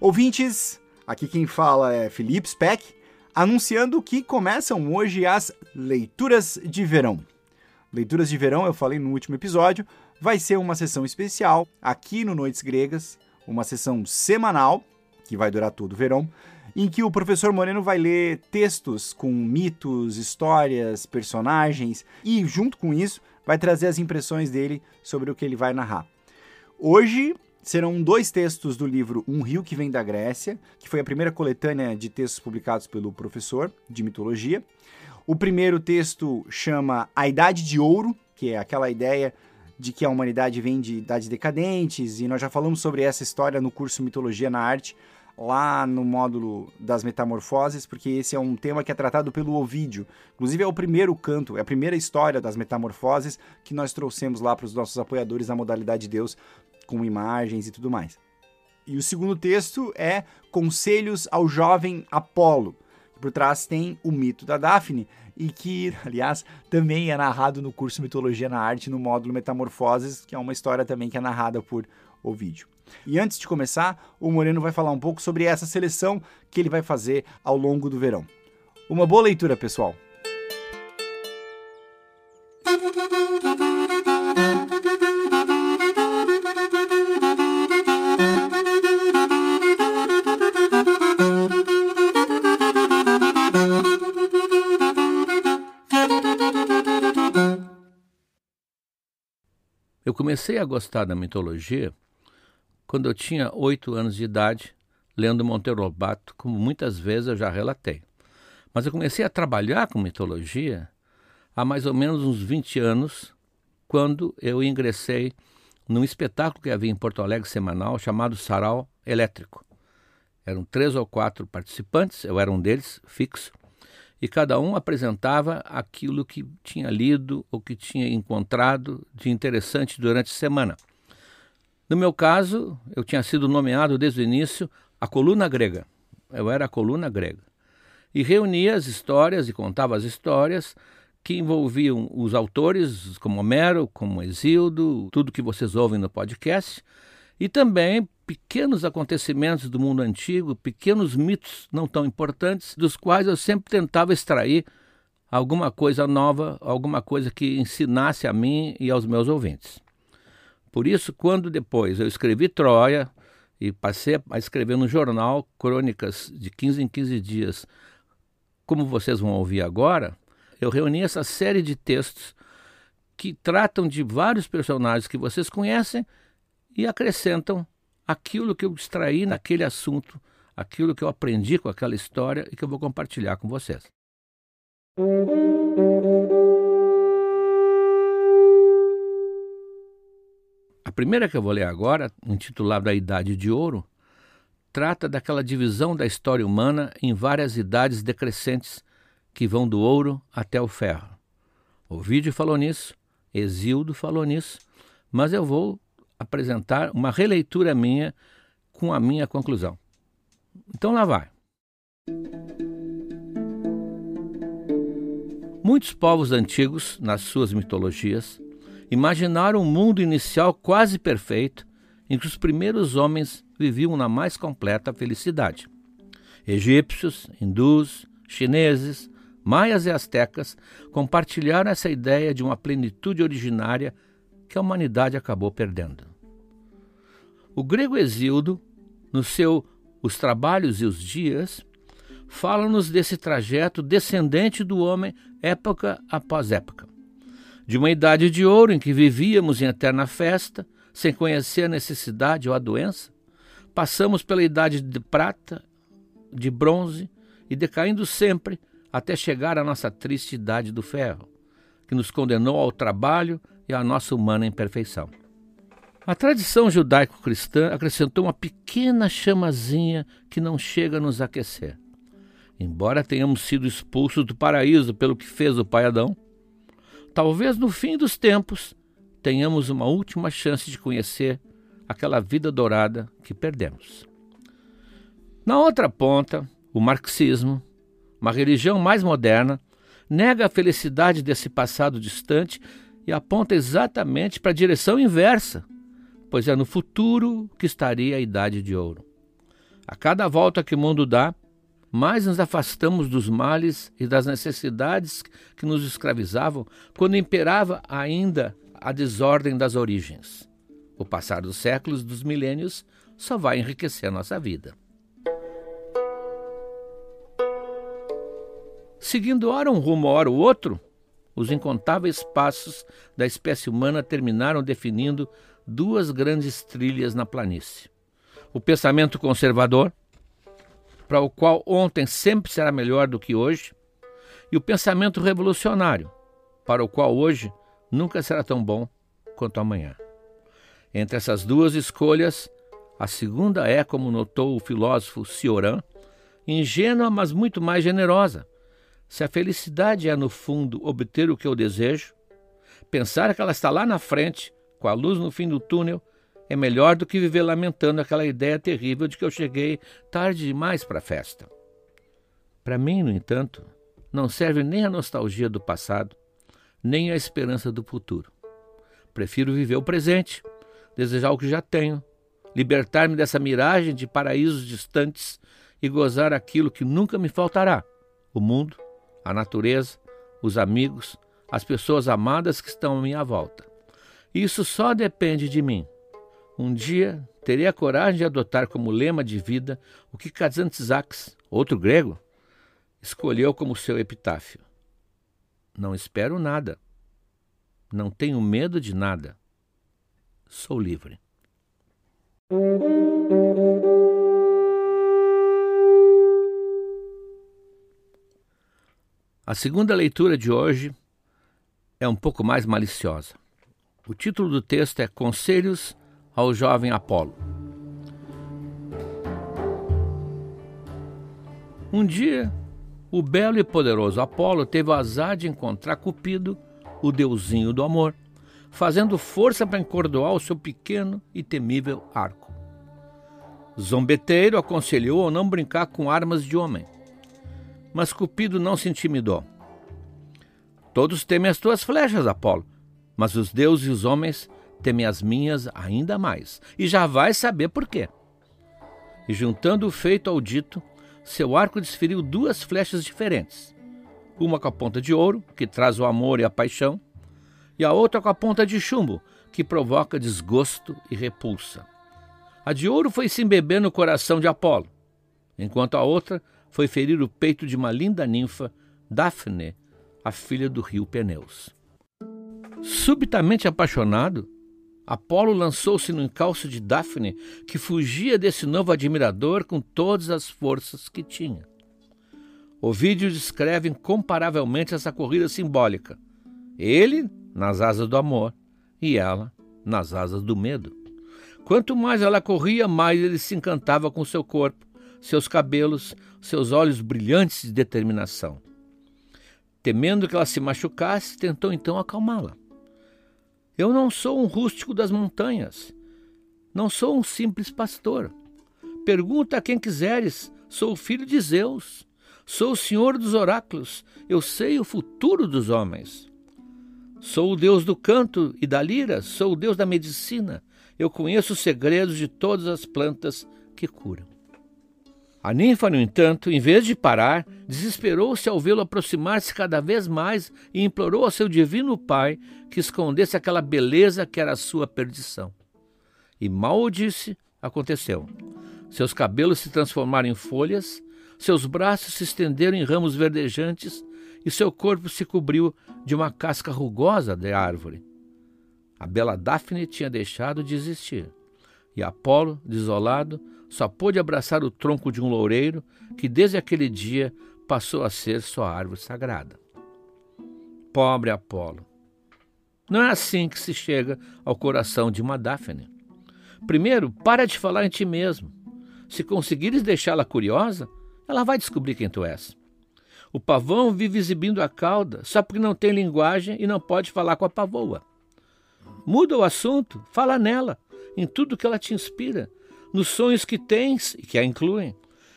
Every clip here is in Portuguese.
Ouvintes, aqui quem fala é Felipe Speck, anunciando que começam hoje as leituras de verão. Leituras de verão, eu falei no último episódio, vai ser uma sessão especial aqui no Noites Gregas, uma sessão semanal, que vai durar todo o verão, em que o professor Moreno vai ler textos com mitos, histórias, personagens e, junto com isso, vai trazer as impressões dele sobre o que ele vai narrar. Hoje serão dois textos do livro Um Rio que Vem da Grécia, que foi a primeira coletânea de textos publicados pelo professor de mitologia. O primeiro texto chama A Idade de Ouro, que é aquela ideia de que a humanidade vem de idades decadentes, e nós já falamos sobre essa história no curso Mitologia na Arte, lá no módulo das metamorfoses, porque esse é um tema que é tratado pelo Ovídio. Inclusive é o primeiro canto, é a primeira história das metamorfoses que nós trouxemos lá para os nossos apoiadores na modalidade Deus, com imagens e tudo mais. E o segundo texto é Conselhos ao Jovem Apolo. Por trás tem o mito da Daphne, e que, aliás, também é narrado no curso Mitologia na Arte, no módulo Metamorfoses, que é uma história também que é narrada por Ovídio. E antes de começar, o Moreno vai falar um pouco sobre essa seleção que ele vai fazer ao longo do verão. Uma boa leitura, pessoal! Comecei a gostar da mitologia quando eu tinha oito anos de idade, lendo Monteiro Lobato, como muitas vezes eu já relatei. Mas eu comecei a trabalhar com mitologia há mais ou menos uns 20 anos, quando eu ingressei num espetáculo que havia em Porto Alegre semanal chamado Sarau Elétrico. Eram três ou quatro participantes, eu era um deles, fixo, e cada um apresentava aquilo que tinha lido ou que tinha encontrado de interessante durante a semana. No meu caso, eu tinha sido nomeado desde o início a coluna grega. Eu era a coluna grega. E reunia as histórias e contava as histórias que envolviam os autores, como Homero, como Exildo, tudo que vocês ouvem no podcast, e também pequenos acontecimentos do mundo antigo, pequenos mitos não tão importantes, dos quais eu sempre tentava extrair alguma coisa nova, alguma coisa que ensinasse a mim e aos meus ouvintes. Por isso, quando depois eu escrevi Troia e passei a escrever no jornal crônicas de 15 em 15 dias, como vocês vão ouvir agora, eu reuni essa série de textos que tratam de vários personagens que vocês conhecem e acrescentam aquilo que eu extraí naquele assunto, aquilo que eu aprendi com aquela história e que eu vou compartilhar com vocês. A primeira que eu vou ler agora, intitulada A Idade de Ouro, trata daquela divisão da história humana em várias idades decrescentes que vão do ouro até o ferro. O vídeo falou nisso, Exildo falou nisso, mas eu vou apresentar uma releitura minha com a minha conclusão. Então lá vai. Muitos povos antigos, nas suas mitologias, imaginaram um mundo inicial quase perfeito em que os primeiros homens viviam na mais completa felicidade. Egípcios, hindus, chineses, maias e astecas compartilharam essa ideia de uma plenitude originária que a humanidade acabou perdendo. O grego Exildo, no seu Os Trabalhos e os Dias, fala-nos desse trajeto descendente do homem época após época de uma idade de ouro em que vivíamos em eterna festa, sem conhecer a necessidade ou a doença, passamos pela idade de prata, de bronze e decaindo sempre até chegar à nossa triste idade do ferro, que nos condenou ao trabalho e à nossa humana imperfeição. A tradição judaico-cristã acrescentou uma pequena chamazinha que não chega a nos aquecer. Embora tenhamos sido expulsos do paraíso pelo que fez o pai Adão, Talvez no fim dos tempos tenhamos uma última chance de conhecer aquela vida dourada que perdemos. Na outra ponta, o marxismo, uma religião mais moderna, nega a felicidade desse passado distante e aponta exatamente para a direção inversa, pois é no futuro que estaria a Idade de Ouro. A cada volta que o mundo dá, mais nos afastamos dos males e das necessidades que nos escravizavam quando imperava ainda a desordem das origens. O passar dos séculos, dos milênios, só vai enriquecer a nossa vida. Seguindo ora um rumo, ora o outro, os incontáveis passos da espécie humana terminaram definindo duas grandes trilhas na planície. O pensamento conservador, para o qual ontem sempre será melhor do que hoje, e o pensamento revolucionário, para o qual hoje nunca será tão bom quanto amanhã. Entre essas duas escolhas, a segunda é, como notou o filósofo Cioran, ingênua, mas muito mais generosa. Se a felicidade é, no fundo, obter o que eu desejo, pensar que ela está lá na frente, com a luz no fim do túnel, é melhor do que viver lamentando aquela ideia terrível de que eu cheguei tarde demais para a festa. Para mim, no entanto, não serve nem a nostalgia do passado, nem a esperança do futuro. Prefiro viver o presente, desejar o que já tenho, libertar-me dessa miragem de paraísos distantes e gozar aquilo que nunca me faltará: o mundo, a natureza, os amigos, as pessoas amadas que estão à minha volta. Isso só depende de mim. Um dia terei a coragem de adotar como lema de vida o que Kazantzakis, outro grego, escolheu como seu epitáfio. Não espero nada. Não tenho medo de nada. Sou livre. A segunda leitura de hoje é um pouco mais maliciosa. O título do texto é Conselhos ao jovem Apolo. Um dia, o belo e poderoso Apolo teve o azar de encontrar Cupido, o deusinho do amor, fazendo força para encordoar o seu pequeno e temível arco. Zombeteiro aconselhou a não brincar com armas de homem, mas Cupido não se intimidou. Todos temem as tuas flechas, Apolo, mas os deuses e os homens teme as minhas ainda mais, e já vai saber por quê. E juntando o feito ao dito, seu arco desferiu duas flechas diferentes. Uma com a ponta de ouro, que traz o amor e a paixão, e a outra com a ponta de chumbo, que provoca desgosto e repulsa. A de ouro foi se embeber no coração de Apolo, enquanto a outra foi ferir o peito de uma linda ninfa, Daphne, a filha do rio Peneus. Subitamente apaixonado, Apolo lançou-se no encalço de Daphne, que fugia desse novo admirador com todas as forças que tinha. Ovídio descreve incomparavelmente essa corrida simbólica. Ele nas asas do amor e ela nas asas do medo. Quanto mais ela corria, mais ele se encantava com seu corpo, seus cabelos, seus olhos brilhantes de determinação. Temendo que ela se machucasse, tentou então acalmá-la. Eu não sou um rústico das montanhas. Não sou um simples pastor. Pergunta a quem quiseres. Sou filho de Zeus. Sou o senhor dos oráculos. Eu sei o futuro dos homens. Sou o deus do canto e da lira. Sou o deus da medicina. Eu conheço os segredos de todas as plantas que curam. A ninfa, no entanto, em vez de parar, desesperou-se ao vê-lo aproximar-se cada vez mais e implorou ao seu divino pai que escondesse aquela beleza que era a sua perdição. E mal o disse, aconteceu. Seus cabelos se transformaram em folhas, seus braços se estenderam em ramos verdejantes e seu corpo se cobriu de uma casca rugosa de árvore. A bela Daphne tinha deixado de existir, e Apolo, desolado, só pôde abraçar o tronco de um loureiro que desde aquele dia passou a ser sua árvore sagrada. Pobre Apolo! Não é assim que se chega ao coração de uma Daphne. Primeiro, para de falar em ti mesmo. Se conseguires deixá-la curiosa, ela vai descobrir quem tu és. O pavão vive exibindo a cauda só porque não tem linguagem e não pode falar com a pavoa. Muda o assunto, fala nela, em tudo que ela te inspira, nos sonhos que tens e que a incluem.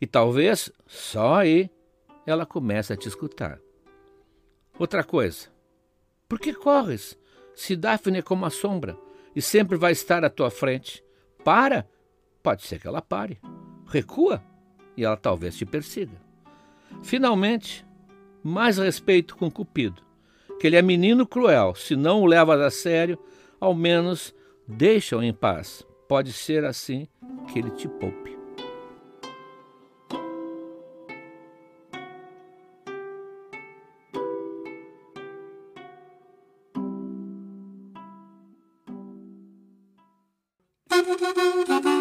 E talvez só aí ela comece a te escutar. Outra coisa, por que corres se Daphne é como a sombra e sempre vai estar à tua frente? Para! Pode ser que ela pare. Recua e ela talvez te persiga. Finalmente, mais respeito com Cupido, que ele é menino cruel, se não o levas a sério, ao menos Deixa-o em paz. Pode ser assim que ele te poupe.